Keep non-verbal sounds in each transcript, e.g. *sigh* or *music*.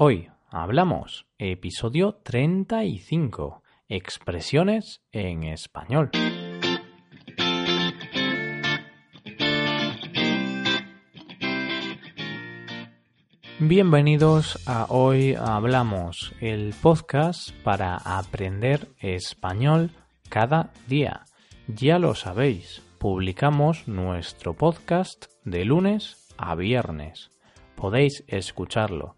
Hoy hablamos episodio 35, expresiones en español. Bienvenidos a Hoy Hablamos, el podcast para aprender español cada día. Ya lo sabéis, publicamos nuestro podcast de lunes a viernes. Podéis escucharlo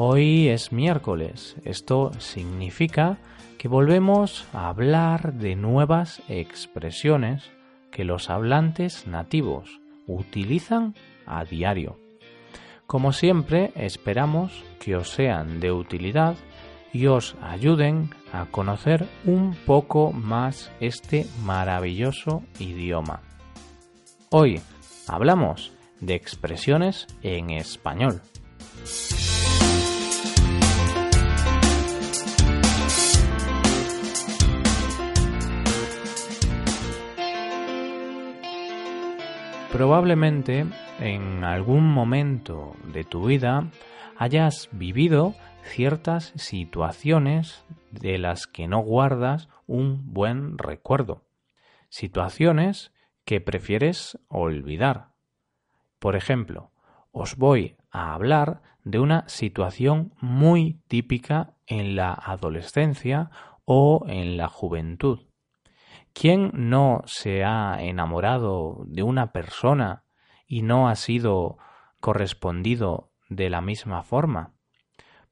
Hoy es miércoles, esto significa que volvemos a hablar de nuevas expresiones que los hablantes nativos utilizan a diario. Como siempre, esperamos que os sean de utilidad y os ayuden a conocer un poco más este maravilloso idioma. Hoy hablamos de expresiones en español. Probablemente en algún momento de tu vida hayas vivido ciertas situaciones de las que no guardas un buen recuerdo. Situaciones que prefieres olvidar. Por ejemplo, os voy a hablar de una situación muy típica en la adolescencia o en la juventud. ¿Quién no se ha enamorado de una persona y no ha sido correspondido de la misma forma?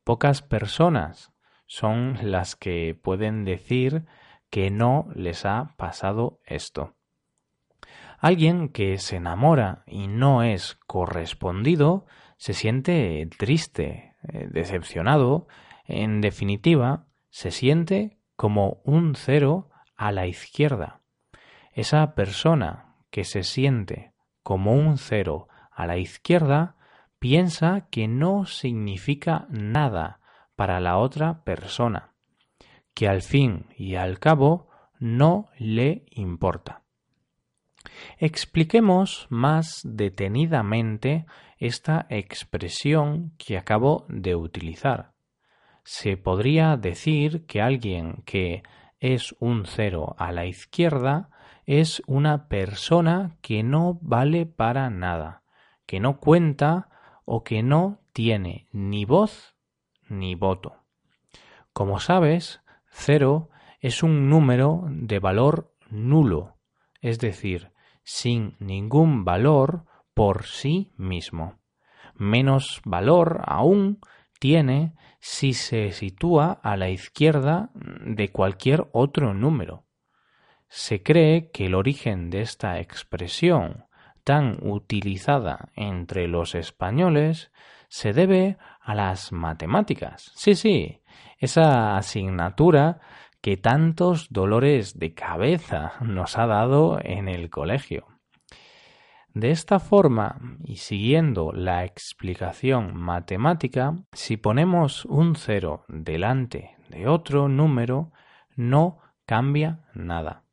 Pocas personas son las que pueden decir que no les ha pasado esto. Alguien que se enamora y no es correspondido se siente triste, eh, decepcionado, en definitiva, se siente como un cero a la izquierda. Esa persona que se siente como un cero a la izquierda piensa que no significa nada para la otra persona, que al fin y al cabo no le importa. Expliquemos más detenidamente esta expresión que acabo de utilizar. Se podría decir que alguien que es un cero a la izquierda es una persona que no vale para nada, que no cuenta o que no tiene ni voz ni voto. Como sabes, cero es un número de valor nulo, es decir, sin ningún valor por sí mismo. Menos valor aún si se sitúa a la izquierda de cualquier otro número. Se cree que el origen de esta expresión tan utilizada entre los españoles se debe a las matemáticas. Sí, sí, esa asignatura que tantos dolores de cabeza nos ha dado en el colegio. De esta forma, y siguiendo la explicación matemática, si ponemos un cero delante de otro número, no cambia nada.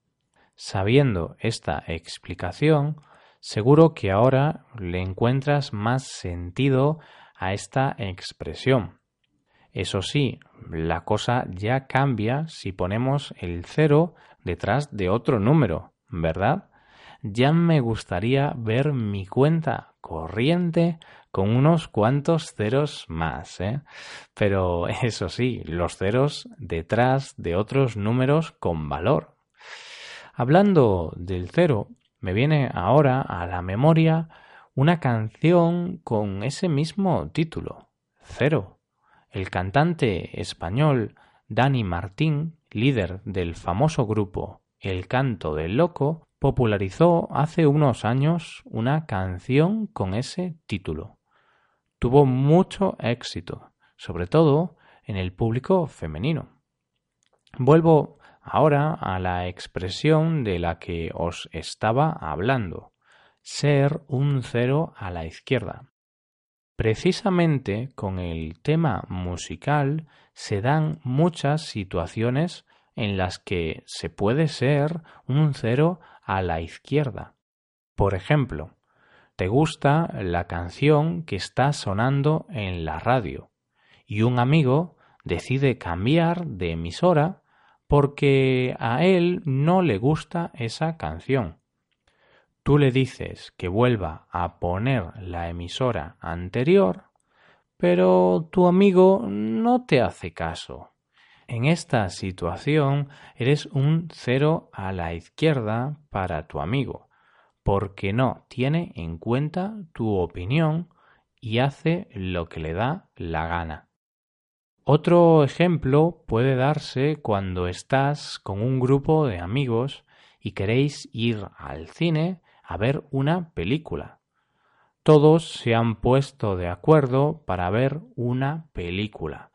Sabiendo esta explicación, seguro que ahora le encuentras más sentido a esta expresión. Eso sí, la cosa ya cambia si ponemos el cero detrás de otro número, ¿verdad? Ya me gustaría ver mi cuenta corriente con unos cuantos ceros más, ¿eh? Pero *laughs* eso sí, los ceros detrás de otros números con valor. Hablando del cero, me viene ahora a la memoria una canción con ese mismo título, Cero. El cantante español Dani Martín, líder del famoso grupo El Canto del Loco, popularizó hace unos años una canción con ese título. Tuvo mucho éxito, sobre todo en el público femenino. Vuelvo ahora a la expresión de la que os estaba hablando, ser un cero a la izquierda. Precisamente con el tema musical se dan muchas situaciones en las que se puede ser un cero a la izquierda. Por ejemplo, te gusta la canción que está sonando en la radio y un amigo decide cambiar de emisora porque a él no le gusta esa canción. Tú le dices que vuelva a poner la emisora anterior, pero tu amigo no te hace caso. En esta situación eres un cero a la izquierda para tu amigo, porque no tiene en cuenta tu opinión y hace lo que le da la gana. Otro ejemplo puede darse cuando estás con un grupo de amigos y queréis ir al cine a ver una película. Todos se han puesto de acuerdo para ver una película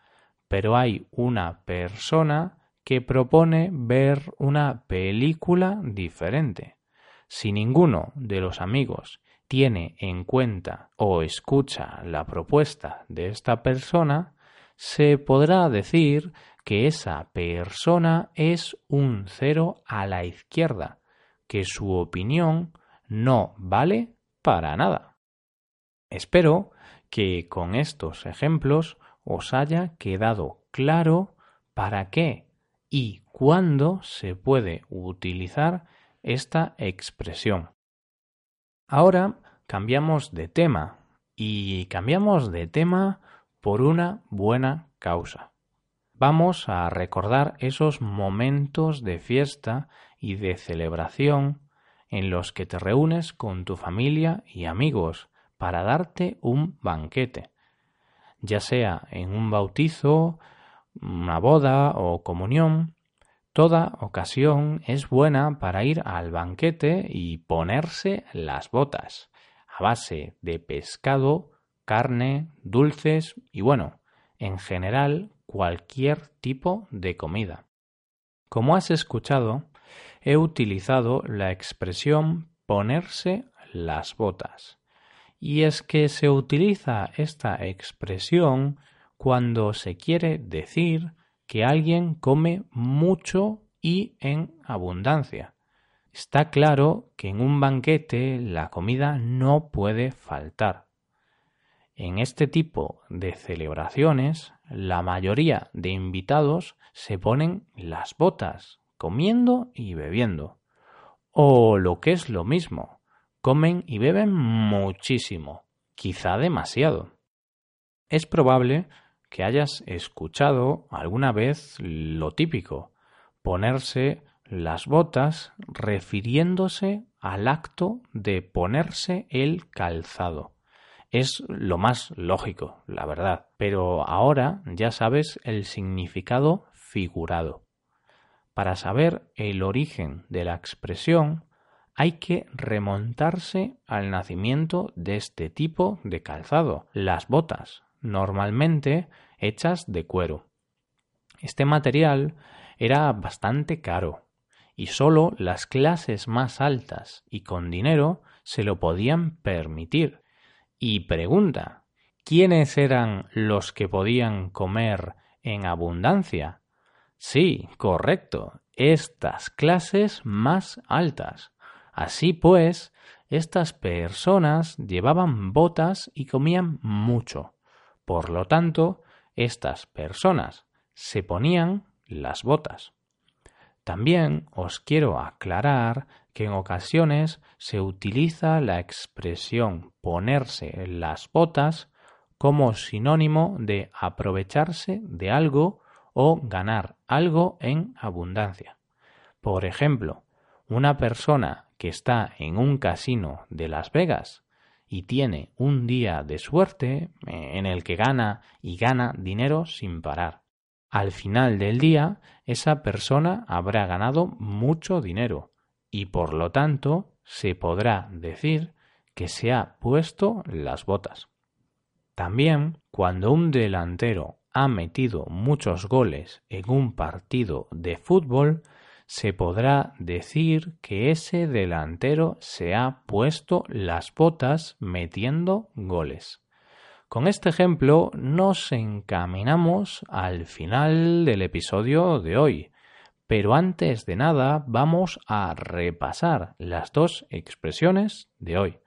pero hay una persona que propone ver una película diferente. Si ninguno de los amigos tiene en cuenta o escucha la propuesta de esta persona, se podrá decir que esa persona es un cero a la izquierda, que su opinión no vale para nada. Espero que con estos ejemplos os haya quedado claro para qué y cuándo se puede utilizar esta expresión. Ahora cambiamos de tema y cambiamos de tema por una buena causa. Vamos a recordar esos momentos de fiesta y de celebración en los que te reúnes con tu familia y amigos para darte un banquete ya sea en un bautizo, una boda o comunión, toda ocasión es buena para ir al banquete y ponerse las botas, a base de pescado, carne, dulces y bueno, en general cualquier tipo de comida. Como has escuchado, he utilizado la expresión ponerse las botas y es que se utiliza esta expresión cuando se quiere decir que alguien come mucho y en abundancia. Está claro que en un banquete la comida no puede faltar. En este tipo de celebraciones, la mayoría de invitados se ponen las botas, comiendo y bebiendo. O lo que es lo mismo, comen y beben muchísimo, quizá demasiado. Es probable que hayas escuchado alguna vez lo típico, ponerse las botas refiriéndose al acto de ponerse el calzado. Es lo más lógico, la verdad, pero ahora ya sabes el significado figurado. Para saber el origen de la expresión, hay que remontarse al nacimiento de este tipo de calzado, las botas, normalmente hechas de cuero. Este material era bastante caro y sólo las clases más altas y con dinero se lo podían permitir. Y pregunta, ¿quiénes eran los que podían comer en abundancia? Sí, correcto, estas clases más altas. Así pues, estas personas llevaban botas y comían mucho. Por lo tanto, estas personas se ponían las botas. También os quiero aclarar que en ocasiones se utiliza la expresión ponerse las botas como sinónimo de aprovecharse de algo o ganar algo en abundancia. Por ejemplo, una persona que está en un casino de Las Vegas y tiene un día de suerte eh, en el que gana y gana dinero sin parar. Al final del día, esa persona habrá ganado mucho dinero y por lo tanto se podrá decir que se ha puesto las botas. También, cuando un delantero ha metido muchos goles en un partido de fútbol, se podrá decir que ese delantero se ha puesto las botas metiendo goles. Con este ejemplo nos encaminamos al final del episodio de hoy, pero antes de nada vamos a repasar las dos expresiones de hoy.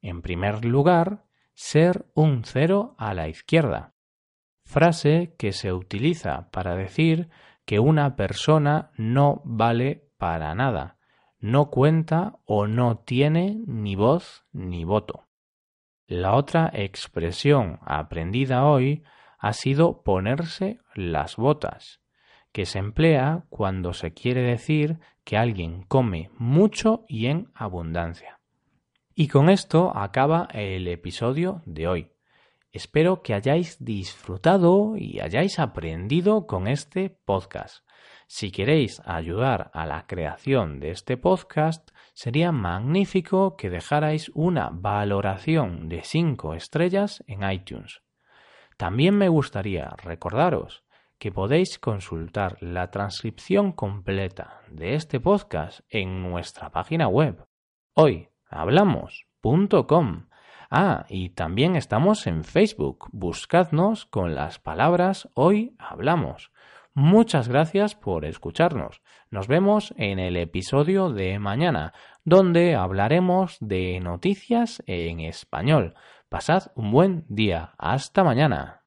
En primer lugar, ser un cero a la izquierda, frase que se utiliza para decir que una persona no vale para nada, no cuenta o no tiene ni voz ni voto. La otra expresión aprendida hoy ha sido ponerse las botas, que se emplea cuando se quiere decir que alguien come mucho y en abundancia. Y con esto acaba el episodio de hoy. Espero que hayáis disfrutado y hayáis aprendido con este podcast. Si queréis ayudar a la creación de este podcast, sería magnífico que dejarais una valoración de 5 estrellas en iTunes. También me gustaría recordaros que podéis consultar la transcripción completa de este podcast en nuestra página web hoyhablamos.com Ah, y también estamos en Facebook. Buscadnos con las palabras Hoy Hablamos. Muchas gracias por escucharnos. Nos vemos en el episodio de mañana, donde hablaremos de noticias en español. Pasad un buen día. Hasta mañana.